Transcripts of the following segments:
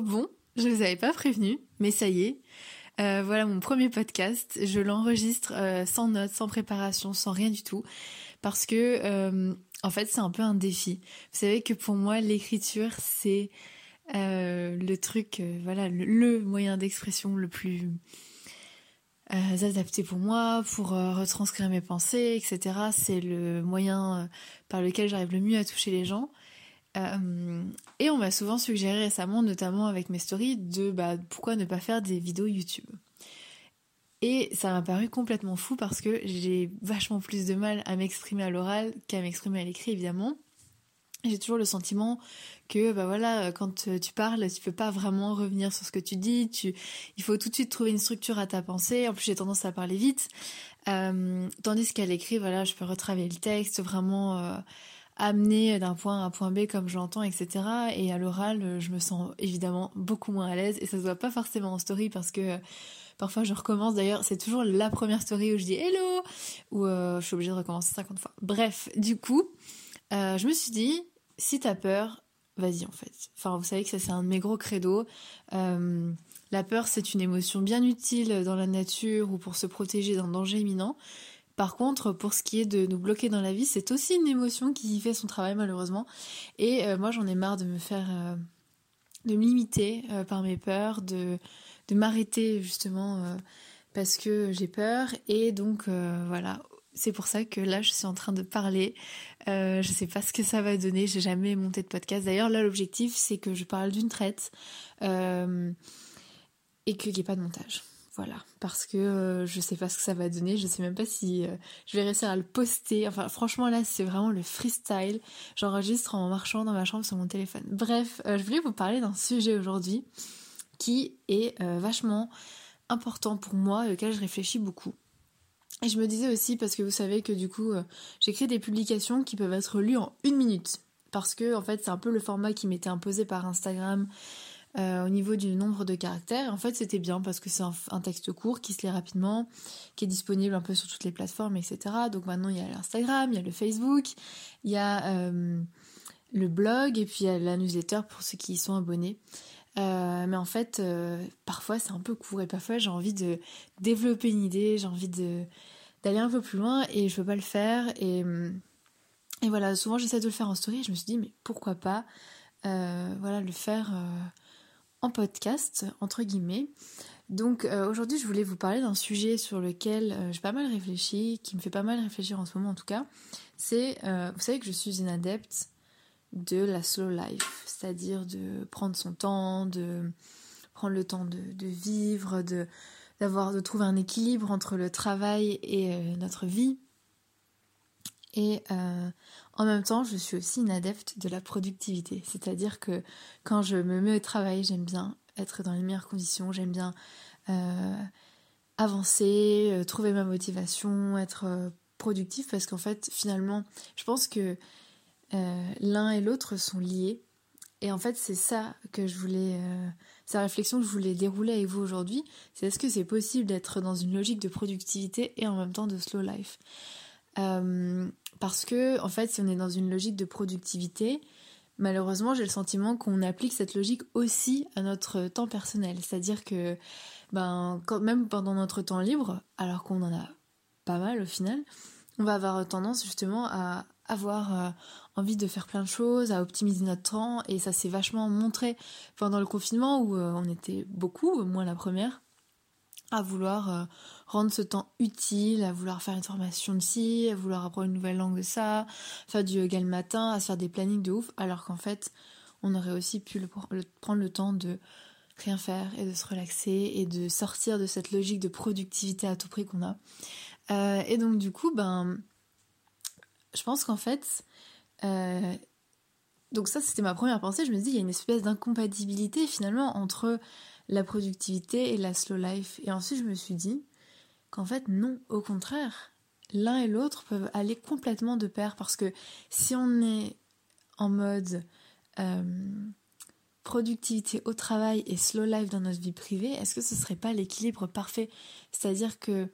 Bon, je ne vous avais pas prévenu, mais ça y est. Euh, voilà mon premier podcast. Je l'enregistre euh, sans notes, sans préparation, sans rien du tout, parce que euh, en fait c'est un peu un défi. Vous savez que pour moi l'écriture c'est le truc, voilà le, moyen d'expression le plus adapté pour moi, pour retranscrire mes pensées, etc. C'est le moyen par lequel j'arrive le mieux à toucher les gens. Euh, et on m'a souvent suggéré récemment, notamment avec mes stories, de bah, pourquoi ne pas faire des vidéos YouTube. Et ça m'a paru complètement fou parce que j'ai vachement plus de mal à m'exprimer à l'oral qu'à m'exprimer à l'écrit évidemment. J'ai toujours le sentiment que bah voilà quand tu parles tu peux pas vraiment revenir sur ce que tu dis il faut tout de suite trouver une structure à ta pensée en plus j'ai tendance à parler vite euh, tandis qu'à l'écrit voilà je peux retravailler le texte vraiment euh, amener d'un point à un point B comme je l'entends, etc. Et à l'oral, je me sens évidemment beaucoup moins à l'aise et ça se voit pas forcément en story parce que parfois je recommence. D'ailleurs, c'est toujours la première story où je dis hello ou euh, je suis obligée de recommencer 50 fois. Bref, du coup, euh, je me suis dit si t'as peur, vas-y en fait. Enfin, vous savez que ça c'est un de mes gros credos. Euh, la peur, c'est une émotion bien utile dans la nature ou pour se protéger d'un danger imminent. Par contre, pour ce qui est de nous bloquer dans la vie, c'est aussi une émotion qui fait son travail malheureusement. Et euh, moi, j'en ai marre de me faire, euh, de me limiter euh, par mes peurs, de, m'arrêter justement parce que j'ai peur. Et donc voilà, c'est pour ça que là, je suis en train de parler. je sais pas ce que ça va donner. J'ai jamais monté de podcast. D'ailleurs, là, l'objectif, c'est que je parle d'une traite et qu'il n'y ait pas de montage. Voilà, parce que euh, je sais pas ce que ça va donner, je sais même pas si euh, je vais réussir à le poster. Enfin, franchement, là, c'est vraiment le freestyle. J'enregistre en marchant dans ma chambre sur mon téléphone. Bref, euh, je voulais vous parler d'un sujet aujourd'hui qui est vachement important pour moi et auquel je réfléchis beaucoup. Et je me disais aussi, parce que vous savez que du coup, j'écris des publications qui peuvent être lues en une minute. Parce que, en fait, c'est un peu le format qui m'était imposé par Instagram euh, au niveau du nombre de caractères. En fait, c'était bien parce que c'est un, texte court qui se lit rapidement, qui est disponible un peu sur toutes les plateformes, etc. Donc maintenant, il y a l'Instagram, il y a le Facebook, il y a euh, le blog et puis il y a la newsletter pour ceux qui y sont abonnés. Euh, mais en fait, parfois c'est un peu court et parfois j'ai envie de développer une idée, j'ai envie d'aller un peu plus loin et je veux pas le faire et, et voilà souvent j'essaie de le faire en story et je me suis dit mais pourquoi pas voilà le faire podcast, entre guillemets. Donc euh, aujourd'hui, je voulais vous parler d'un sujet sur lequel euh, j'ai pas mal réfléchi, qui me fait pas mal réfléchir en ce moment en tout cas. C'est, euh, vous savez que je suis une adepte de la slow life, c'est-à-dire de prendre son temps, de prendre le temps de, de vivre, de d'avoir, de trouver un équilibre entre le travail et notre vie. Et en même temps, je suis aussi une adepte de la productivité, c'est-à-dire que quand je me mets au travail, j'aime bien être dans les meilleures conditions, j'aime bien euh, avancer, euh, trouver ma motivation, être euh, productif, parce qu'en fait, finalement, je pense que l'un et l'autre sont liés. Et en fait, c'est ça que je voulais, la réflexion que je voulais dérouler avec vous aujourd'hui. C'est est-ce que c'est possible d'être dans une logique de productivité et en même temps de slow life? Parce que, en fait, si on est dans une logique de productivité, malheureusement, j'ai le sentiment qu'on applique cette logique aussi à notre temps personnel. C'est-à-dire que, ben, quand, même pendant notre temps libre, alors qu'on en a pas mal au final, on va avoir tendance justement à avoir euh, envie de faire plein de choses, à optimiser notre temps, et ça s'est vachement montré pendant le confinement où euh, on était beaucoup, moi la première, à vouloir euh, rendre ce temps utile, à vouloir faire une formation de ci, à vouloir apprendre une nouvelle langue de ça, faire du yoga le matin, à se faire des plannings de ouf, alors qu'en fait, on aurait aussi pu prendre le temps de rien faire et de se relaxer et de sortir de cette logique de productivité à tout prix qu'on a. Euh, et donc du coup, ben, je pense qu'en fait, euh, donc ça c'était ma première pensée, je me dis il y a une espèce d'incompatibilité finalement entre la productivité et la slow life. Et ensuite, je me suis dit qu'en fait, non, au contraire, l'un et l'autre peuvent aller complètement de pair parce que si on est en mode euh, productivité au travail et slow life dans notre vie privée, est-ce que ce serait pas l'équilibre parfait? C'est-à-dire que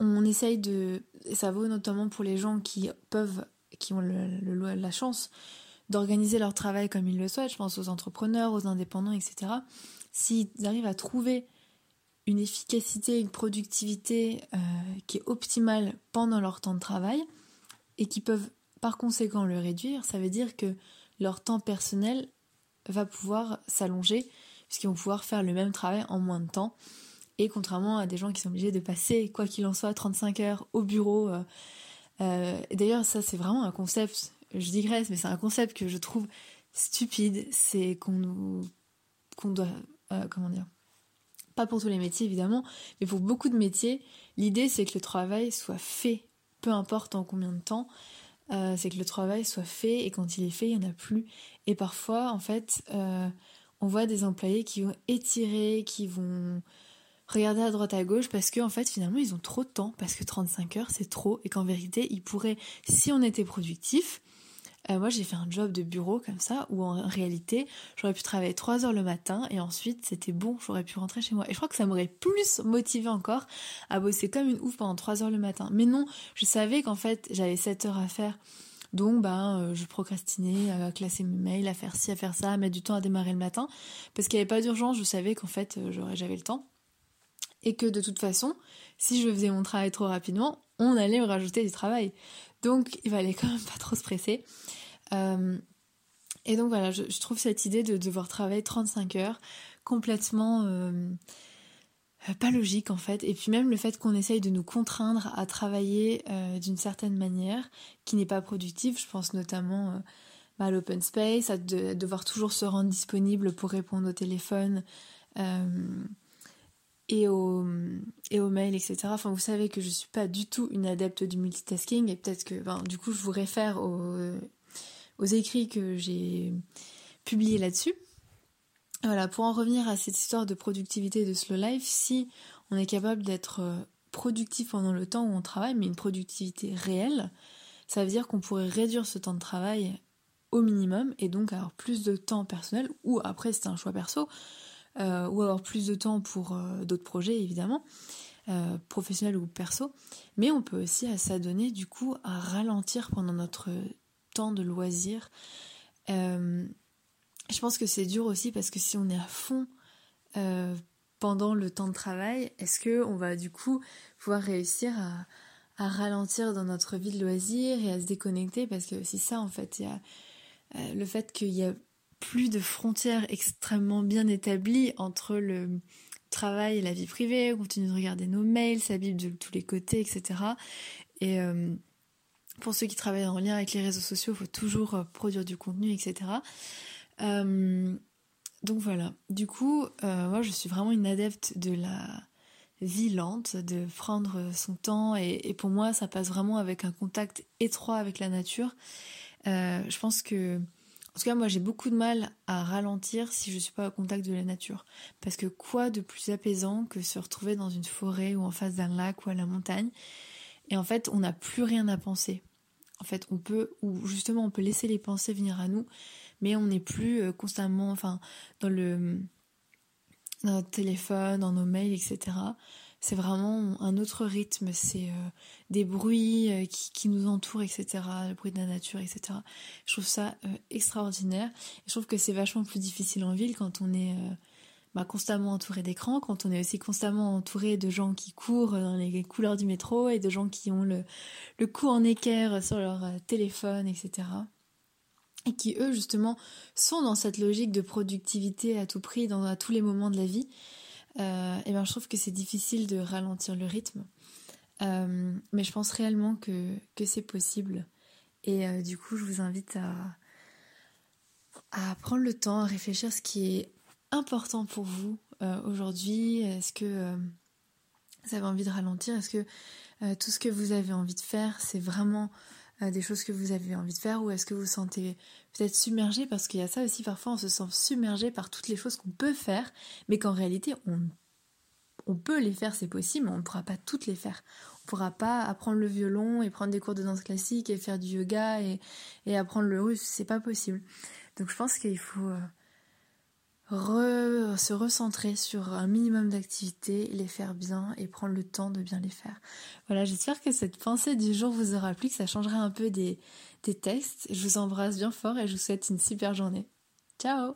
on essaye de, ça vaut notamment pour les gens qui peuvent, qui ont la chance d'organiser leur travail comme ils le souhaitent, je pense aux entrepreneurs, aux indépendants, etc. S'ils arrivent à trouver une efficacité, une productivité euh, qui est optimale pendant leur temps de travail et qui peuvent par conséquent le réduire, ça veut dire que leur temps personnel va pouvoir s'allonger puisqu'ils vont pouvoir faire le même travail en moins de temps. Et contrairement à des gens qui sont obligés de passer, quoi qu'il en soit, 35 heures au bureau. Euh, euh, D'ailleurs, ça c'est vraiment un concept, je digresse, mais c'est un concept que je trouve stupide. C'est qu'on nous... qu'on doit... Euh, comment dire Pas pour tous les métiers évidemment, mais pour beaucoup de métiers, l'idée c'est que le travail soit fait, peu importe en combien de temps. Euh, c'est que le travail soit fait et quand il est fait, il n'y en a plus. Et parfois, en fait, euh, on voit des employés qui vont étirer, qui vont regarder à droite à gauche parce qu'en en fait finalement ils ont trop de temps parce que 35 heures c'est trop et qu'en vérité ils pourraient si on était productif euh, moi j'ai fait un job de bureau comme ça où en réalité j'aurais pu travailler 3 heures le matin et ensuite c'était bon j'aurais pu rentrer chez moi et je crois que ça m'aurait plus motivé encore à bosser comme une ouf pendant 3 heures le matin mais non je savais qu'en fait j'avais 7 heures à faire donc, ben, euh, je procrastinais à classer mes mails, à faire ci, à faire ça, à mettre du temps à démarrer le matin. Parce qu'il n'y avait pas d'urgence, je savais qu'en fait, euh, j'avais le temps. Et que de toute façon, si je faisais mon travail trop rapidement, on allait me rajouter du travail. Donc, il fallait quand même pas trop se presser. Euh, et donc voilà, je, trouve cette idée de devoir travailler 35 heures complètement euh, pas logique en fait. Et puis même le fait qu'on essaye de nous contraindre à travailler euh, d'une certaine manière qui n'est pas productive, je pense notamment euh, bah, à l'open space, à devoir toujours se rendre disponible pour répondre au téléphone et aux et au mails, etc. Enfin, vous savez que je suis pas du tout une adepte du multitasking et peut-être que ben, du coup je vous réfère aux, aux écrits que j'ai publiés là-dessus. Voilà, pour en revenir à cette histoire de productivité de slow life, si on est capable d'être euh, productif pendant le temps où on travaille, mais une productivité réelle, ça veut dire qu'on pourrait réduire ce temps de travail au minimum et donc avoir plus de temps personnel, ou après c'est un choix perso, euh, ou avoir plus de temps pour euh, d'autres projets évidemment, professionnels ou perso, mais on peut aussi s'adonner du coup à ralentir pendant notre de loisir. Je pense que c'est dur aussi parce que si on est à fond euh, pendant le temps de travail, est-ce que on va du coup pouvoir réussir à, ralentir dans notre vie de loisir et à se déconnecter? Parce que c'est ça en fait, il y a euh, le fait qu'il y a plus de frontières extrêmement bien établies entre le travail et la vie privée, on continue de regarder nos mails, ça de tous les côtés, etc. Et euh, pour ceux qui travaillent en lien avec les réseaux sociaux, il faut toujours produire du contenu, etc. Euh, donc voilà, du coup, euh, moi je suis vraiment une adepte de la vie lente, de prendre son temps, et, pour moi ça passe vraiment avec un contact étroit avec la nature. Euh, je pense que, en tout cas moi j'ai beaucoup de mal à ralentir si je suis pas au contact de la nature. Parce que quoi de plus apaisant que se retrouver dans une forêt ou en face d'un lac ou à la montagne, et en fait on n'a plus rien à penser. En fait on peut, ou justement on peut laisser les pensées venir à nous, mais on n'est plus euh, constamment enfin, dans, le, dans notre téléphone, dans nos mails, etc. C'est vraiment un autre rythme, c'est euh, des bruits euh, qui, nous entourent, etc. Le bruit de la nature, etc. Je trouve ça extraordinaire. je trouve que c'est vachement plus difficile en ville quand on est bah, constamment entouré d'écrans, quand on est aussi constamment entouré de gens qui courent dans les couleurs du métro et de gens qui ont le, le cou en équerre sur leur téléphone, etc et qui eux justement sont dans cette logique de productivité à tout prix dans à tous les moments de la vie. Euh, et ben je trouve que c'est difficile de ralentir le rythme. Euh, mais je pense réellement que, c'est possible. Et euh, du coup je vous invite à à prendre le temps à réfléchir à ce qui est important pour vous aujourd'hui? Est-ce que vous avez envie de ralentir? Est-ce que tout ce que vous avez envie de faire c'est vraiment des choses que vous avez envie de faire? Ou est-ce que vous vous sentez peut-être submergé? Parce qu'il y a ça aussi parfois on se sent submergé par toutes les choses qu'on peut faire mais qu'en réalité on, on peut les faire c'est possible mais on ne pourra pas toutes les faire. On ne pourra pas apprendre le violon et prendre des cours de danse classique et faire du yoga et, et apprendre le russe c'est pas possible. Donc je pense qu'il faut euh, se recentrer sur un minimum d'activités, les faire bien et prendre le temps de bien les faire. Voilà, j'espère que cette pensée du jour vous aura plu, que ça changera un peu des, des textes. Je vous embrasse bien fort et je vous souhaite une super journée. Ciao